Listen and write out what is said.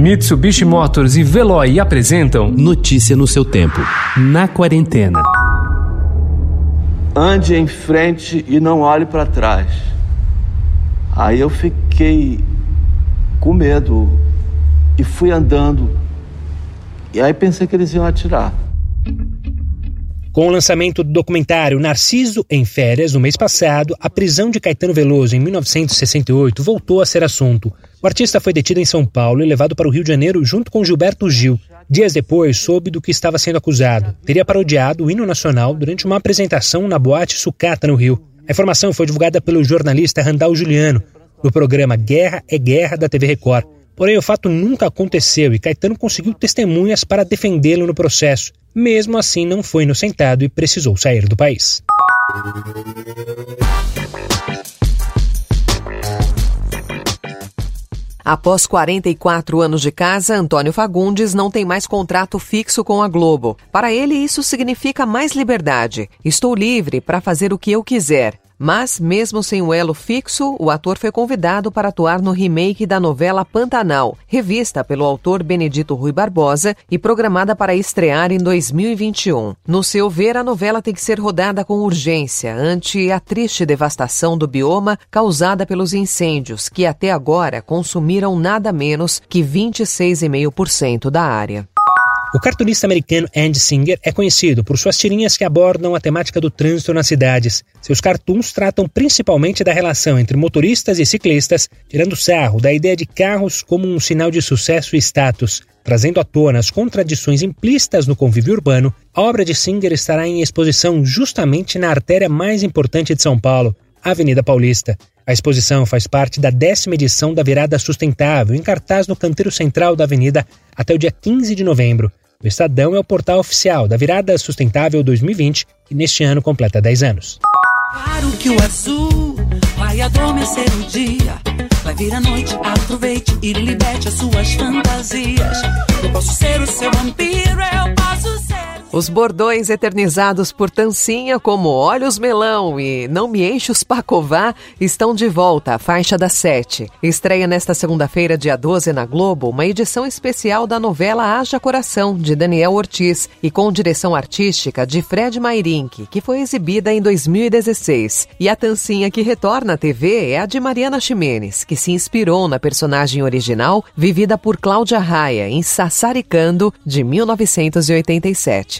Mitsubishi Motors e Veloy apresentam Notícia no seu tempo. Na quarentena. Ande em frente e não olhe para trás. Aí eu fiquei com medo e fui andando. E aí pensei que eles iam atirar. Com o lançamento do documentário Narciso em Férias, no mês passado, a prisão de Caetano Veloso em 1968 voltou a ser assunto. O artista foi detido em São Paulo e levado para o Rio de Janeiro junto com Gilberto Gil. Dias depois, soube do que estava sendo acusado. Teria parodiado o hino nacional durante uma apresentação na boate Sucata, no Rio. A informação foi divulgada pelo jornalista Randall Juliano, no programa Guerra é Guerra da TV Record. Porém, o fato nunca aconteceu e Caetano conseguiu testemunhas para defendê-lo no processo. Mesmo assim, não foi inocentado e precisou sair do país. Após 44 anos de casa, Antônio Fagundes não tem mais contrato fixo com a Globo. Para ele, isso significa mais liberdade. Estou livre para fazer o que eu quiser. Mas, mesmo sem o elo fixo, o ator foi convidado para atuar no remake da novela Pantanal, revista pelo autor Benedito Rui Barbosa e programada para estrear em 2021. No seu ver, a novela tem que ser rodada com urgência ante a triste devastação do bioma causada pelos incêndios, que até agora consumiram nada menos que 26,5% da área. O cartunista americano Andy Singer é conhecido por suas tirinhas que abordam a temática do trânsito nas cidades. Seus cartoons tratam principalmente da relação entre motoristas e ciclistas, tirando sarro da ideia de carros como um sinal de sucesso e status. Trazendo à tona as contradições implícitas no convívio urbano, a obra de Singer estará em exposição justamente na artéria mais importante de São Paulo, a Avenida Paulista. A exposição faz parte da décima edição da Virada Sustentável, em cartaz no canteiro central da avenida até o dia 15 de novembro. O Estadão é o portal oficial da Virada Sustentável 2020, que neste ano completa 10 anos. Claro que o azul vai adormecer o dia, vai vir a noite, aproveite e liberte as suas fantasias. Eu posso ser o seu vampiro, eu. Os bordões eternizados por Tancinha, como Olhos Melão e Não Me Enche os Pacová, estão de volta à faixa das sete. Estreia nesta segunda-feira, dia 12, na Globo, uma edição especial da novela Haja Coração, de Daniel Ortiz, e com direção artística de Fred Mairink, que foi exibida em 2016. E a Tancinha que retorna à TV é a de Mariana Ximenes, que se inspirou na personagem original, vivida por Cláudia Raia, em Sassaricando, de 1987.